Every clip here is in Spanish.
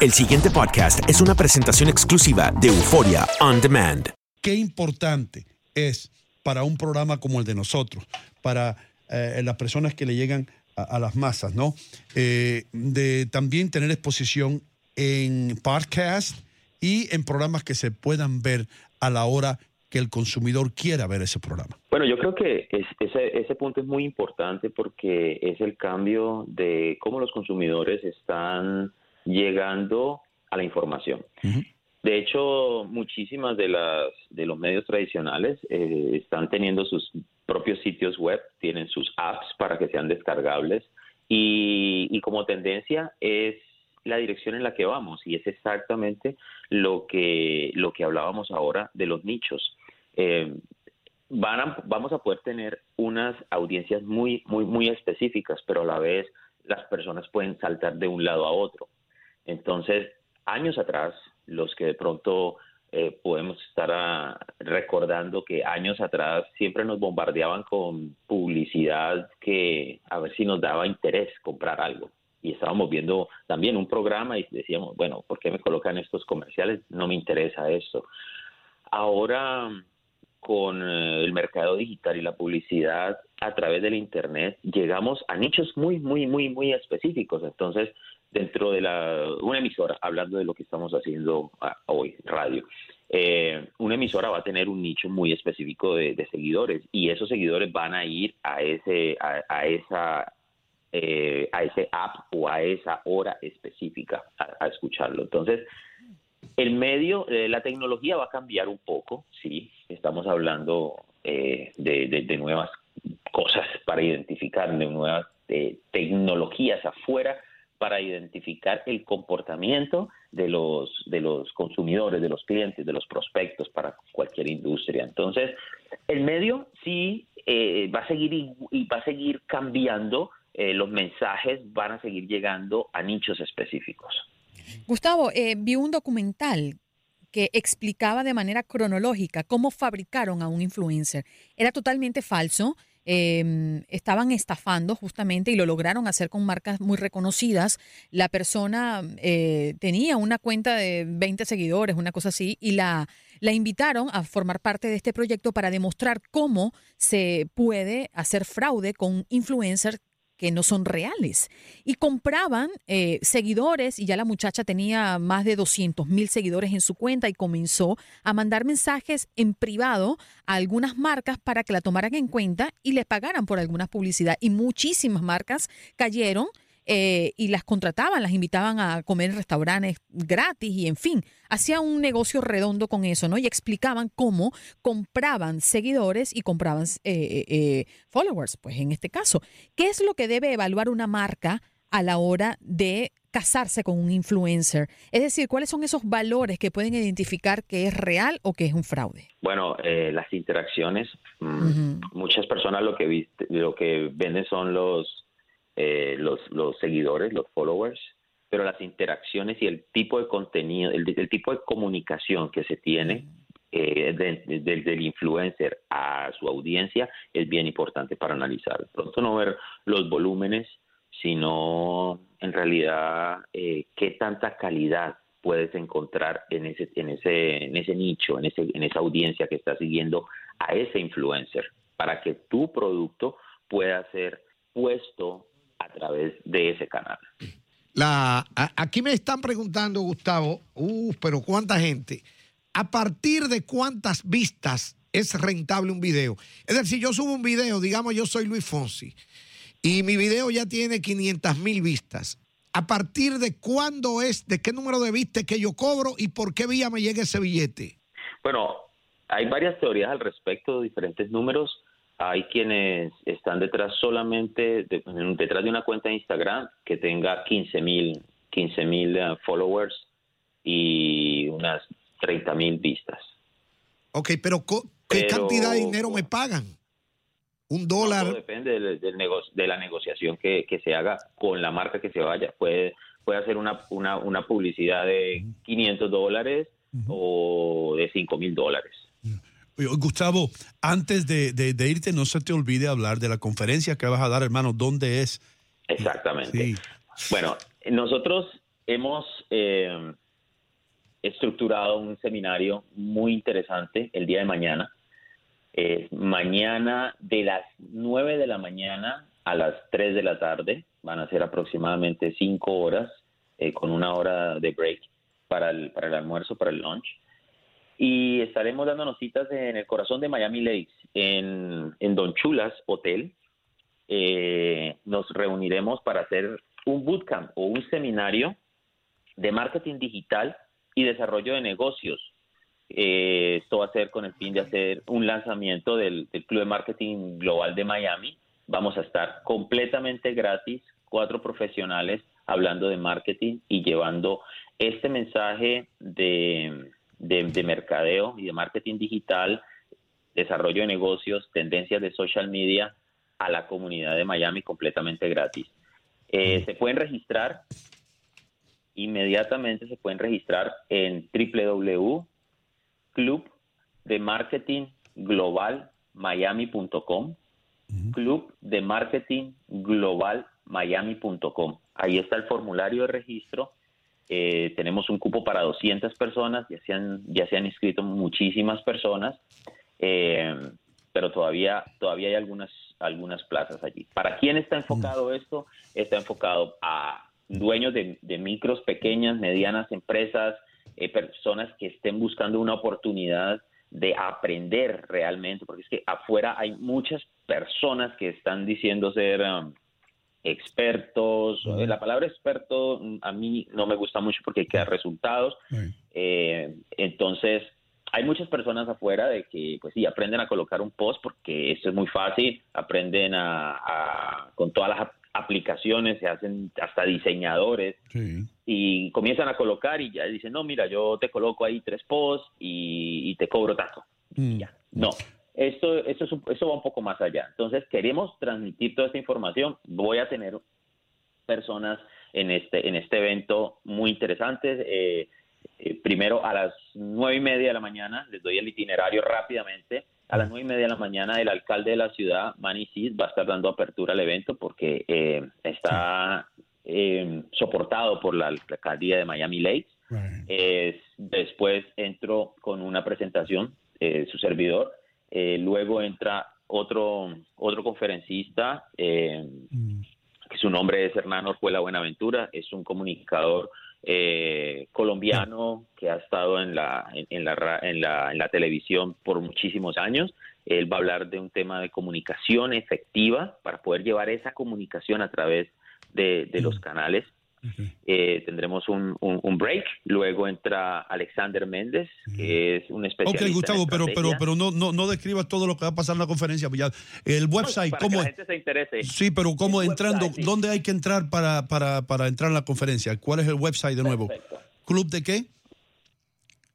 El siguiente podcast es una presentación exclusiva de Euforia On Demand. Qué importante es para un programa como el de nosotros, para eh, las personas que le llegan a, a las masas, ¿no? Eh, de también tener exposición en podcast y en programas que se puedan ver a la hora que el consumidor quiera ver ese programa. Bueno, yo creo que es- ese, ese punto es muy importante porque es el cambio de cómo los consumidores están llegando a la información. De hecho, muchísimas de las de los medios tradicionales eh, están teniendo sus propios sitios web, tienen sus apps para que sean descargables y, y como tendencia es la dirección en la que vamos y es exactamente lo que lo que hablábamos ahora de los nichos. Eh, van a- vamos a poder tener unas audiencias muy muy muy específicas, pero a la vez las personas pueden saltar de un lado a otro. Entonces, años atrás, los que de pronto eh, podemos estar ah, recordando que años atrás siempre nos bombardeaban con publicidad que a ver si nos daba interés comprar algo. Y estábamos viendo también un programa y decíamos, bueno, ¿por qué me colocan estos comerciales? No me interesa esto. Ahora, con eh, el mercado digital y la publicidad a través del Internet, llegamos a nichos muy, muy, muy, muy específicos. Entonces, dentro de la, una emisora, hablando de lo que estamos haciendo ah, hoy, radio, eh, una emisora va a tener un nicho muy específico de, seguidores y esos seguidores van a ir a ese, a, esa eh, a ese app o a esa hora específica a, escucharlo. Entonces, el medio, eh, la tecnología va a cambiar un poco, sí, estamos hablando eh, de, de- de nuevas cosas para identificar, de nuevas tecnologías afuera para identificar el comportamiento de los, de los consumidores, de los clientes, de los prospectos para cualquier industria. Entonces, el medio sí eh, va a seguir y, va a seguir cambiando, eh, los mensajes van a seguir llegando a nichos específicos. Gustavo, eh, vi un documental que explicaba de manera cronológica cómo fabricaron a un influencer. Era totalmente falso. Eh, estaban estafando justamente y lo lograron hacer con marcas muy reconocidas. La persona eh, tenía una cuenta de 20 seguidores, una cosa así, y la, la invitaron a formar parte de este proyecto para demostrar cómo se puede hacer fraude con influencers que no son reales. Y compraban eh, seguidores y ya la muchacha tenía más de 200 mil seguidores en su cuenta y comenzó a mandar mensajes en privado a algunas marcas para que la tomaran en cuenta y les pagaran por alguna publicidad. Y muchísimas marcas cayeron. Eh, y las contrataban, las invitaban a comer en restaurantes gratis y en fin, hacía un negocio redondo con eso, ¿no? Y explicaban cómo compraban seguidores y compraban eh, eh, eh, followers, pues en este caso. ¿Qué es lo que debe evaluar una marca a la hora de casarse con un influencer? Es decir, ¿cuáles son esos valores que pueden identificar que es real o que es un fraude? Bueno, eh, las interacciones, mm, muchas personas lo que lo que venden son los, eh, los los seguidores, los followers, pero las interacciones y el tipo de contenido, el, el tipo de comunicación que se tiene eh, de- de- del influencer a su audiencia es bien importante para analizar. Pronto no ver los volúmenes, sino en realidad eh, qué tanta calidad puedes encontrar en ese en ese en ese nicho, en ese en esa audiencia que está siguiendo a ese influencer para que tu producto pueda ser puesto a través de ese canal. La, a- aquí me están preguntando, Gustavo, uh, pero cuánta gente. ¿A partir de cuántas vistas es rentable un video? Es decir, si yo subo un video, digamos yo soy Luis Fonsi, y mi video ya tiene 500 mil vistas. ¿A partir de cuándo es, de qué número de vistas que yo cobro y por qué vía me llega ese billete? Bueno, hay varias teorías al respecto, diferentes números. Hay quienes están detrás solamente, de- detrás de una cuenta de Instagram que tenga 15 mil 15 mil eh, followers y unas 30 mil vistas. Ok, pero ¿qué Pero- cantidad de dinero me pagan? Un dólar. Todo depende del, del nego- de la negociación que, que se haga con la marca que se vaya. Puede, puede hacer una, una, una publicidad de 500 dólares o de 5 mil dólares. Gustavo, antes de, de- de irte, no se te olvide hablar de la conferencia que vas a dar, hermano. ¿Dónde es? Exactamente. Bueno, nosotros hemos eh, estructurado un seminario muy interesante el día de mañana. mañana de las 9 de la mañana a las 3 de la tarde. Van a ser aproximadamente 5 horas eh, con una hora de break para el, para el almuerzo, para el lunch. Y estaremos dándonos citas en el corazón de Miami Lakes, en, en Don Chulas Hotel. Eh, nos reuniremos para hacer un bootcamp o un seminario de marketing digital y desarrollo de negocios. Eh, esto va a ser con el fin de hacer un lanzamiento del, del Club de Marketing Global de Miami. Vamos a estar completamente gratis, cuatro profesionales hablando de marketing y llevando este mensaje de, de, mercadeo y de marketing digital, desarrollo de negocios, tendencias de social media a la comunidad de Miami completamente gratis. Eh, se pueden registrar, inmediatamente se pueden registrar en www.clubdemarketingglobalmiami.com Club de Marketing Global miami.com. Ahí está el formulario de registro. Eh, tenemos un cupo para 200 personas, ya se han, ya se han inscrito muchísimas personas, eh, pero todavía, todavía hay algunas, algunas plazas allí. ¿Para quién está enfocado esto? Está enfocado a dueños de, micros, pequeñas, medianas empresas, eh, personas que estén buscando una oportunidad de aprender realmente, porque es que afuera hay muchas personas que están diciendo ser... Um, expertos. La palabra experto mm, a mí no me gusta mucho porque hay que dar resultados. Eh, entonces, hay muchas personas afuera de que, pues sí, aprenden a colocar un post porque esto es muy fácil, aprenden a, con todas las aplicaciones, se hacen hasta diseñadores y comienzan a colocar y ya dicen, no, mira, yo te coloco ahí tres posts y, te cobro tanto. Mm. Ya, no. Esto, esto, es va un poco más allá. Entonces, queremos transmitir toda esta información. Voy a tener personas en este, en este evento muy interesantes. Eh, eh, primero, a las nueve y media de la mañana, les doy el itinerario rápidamente. A las nueve y media de la mañana, el alcalde de la ciudad, Manny Sid, va a estar dando apertura al evento porque eh, está soportado por la, alcaldía de Miami Lakes. después entro con una presentación, su servidor, eh, luego entra otro, otro conferencista, eh, mm. que su nombre es Hernán Orjuela Buenaventura, es un comunicador eh, colombiano que ha estado en la, en, la, en, la, en la televisión por muchísimos años. Él va a hablar de un tema de comunicación efectiva para poder llevar esa comunicación a través de, de los eh, tendremos un, un, break. Luego entra Alexander Méndez, que es un especialista. Ok, Gustavo, pero, pero, pero no, no, no describas todo lo que va a pasar en la conferencia. Pues el website, ¿cómo? Sí, pero ¿cómo entrando? ¿Dónde hay que entrar para, para, para entrar en la conferencia? ¿Cuál es el website de nuevo? ¿Club de qué?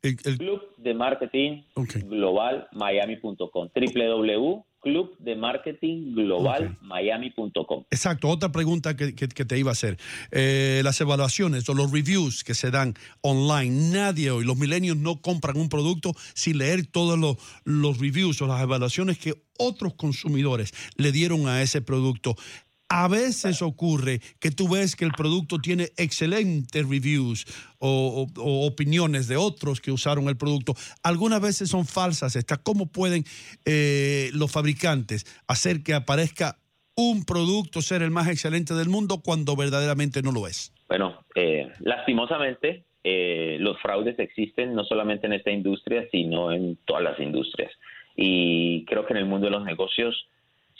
El, Club de Marketing Global Miami.com. www club de marketing global miami.com. Exacto, otra pregunta que, te iba a hacer. Eh, las evaluaciones o los reviews que se dan online, nadie hoy, los milenios no compran un producto sin leer todos los, los reviews o las evaluaciones que otros consumidores le dieron a ese producto. A veces ocurre que tú ves que el producto tiene excelentes reviews o, opiniones de otros que usaron el producto. Algunas veces son falsas estas. ¿Cómo pueden eh, los fabricantes hacer que aparezca un producto ser el más excelente del mundo cuando verdaderamente no lo es? Bueno, eh, lastimosamente eh, los fraudes existen no solamente en esta industria, sino en todas las industrias. Y creo que en el mundo de los negocios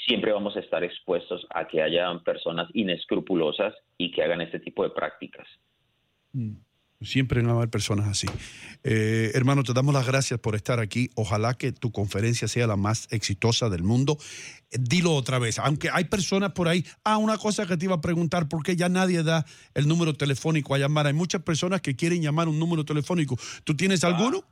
siempre vamos a estar expuestos a que haya personas inescrupulosas y que hagan este tipo de prácticas. Mm. Siempre van a haber personas así. Eh, hermano, te damos las gracias por estar aquí. Ojalá que tu conferencia sea la más exitosa del mundo. Eh, dilo otra vez, aunque hay personas por ahí. Ah, una cosa que te iba a preguntar, ¿por qué ya nadie da el número telefónico a llamar? Hay muchas personas que quieren llamar un número telefónico. ¿Tú tienes alguno?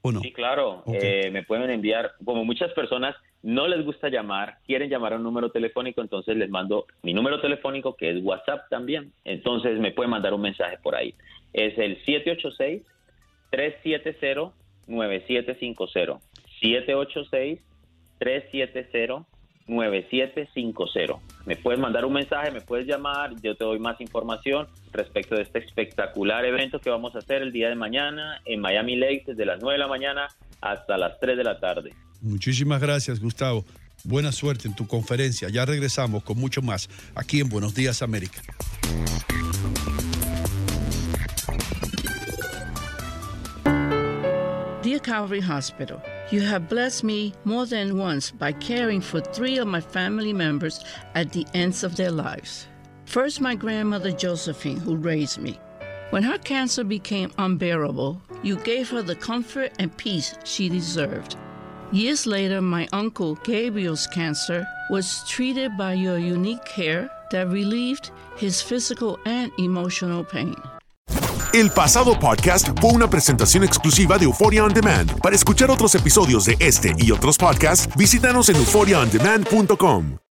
¿O no? Sí, claro. Eh, me pueden enviar, como muchas personas no les gusta llamar, quieren llamar a un número telefónico, entonces les mando mi número telefónico, que es WhatsApp también. Entonces me pueden mandar un mensaje por ahí. Es el 786-370-9750. 786-370-9750. 9750. Me puedes mandar un mensaje, me puedes llamar, yo te doy más información respecto de este espectacular evento que vamos a hacer el día de mañana en Miami Lakes desde las 9 de la mañana hasta las 3 de la tarde. Muchísimas gracias, Gustavo. Buena suerte en tu conferencia. Ya regresamos con mucho más aquí en Buenos Días América. Dear Calvary Hospital, you have blessed me more than once by caring for three of my family members at the ends of their lives. First, my grandmother Josephine, who raised me. When her cancer became unbearable, you gave her the comfort and peace she deserved. Years later, my uncle Gabriel's cancer was treated by your unique care that relieved his physical and emotional pain. El pasado podcast fue una presentación exclusiva de Euphoria On Demand. Para escuchar otros episodios de este y otros podcasts, visítanos en euphoriaondemand.com.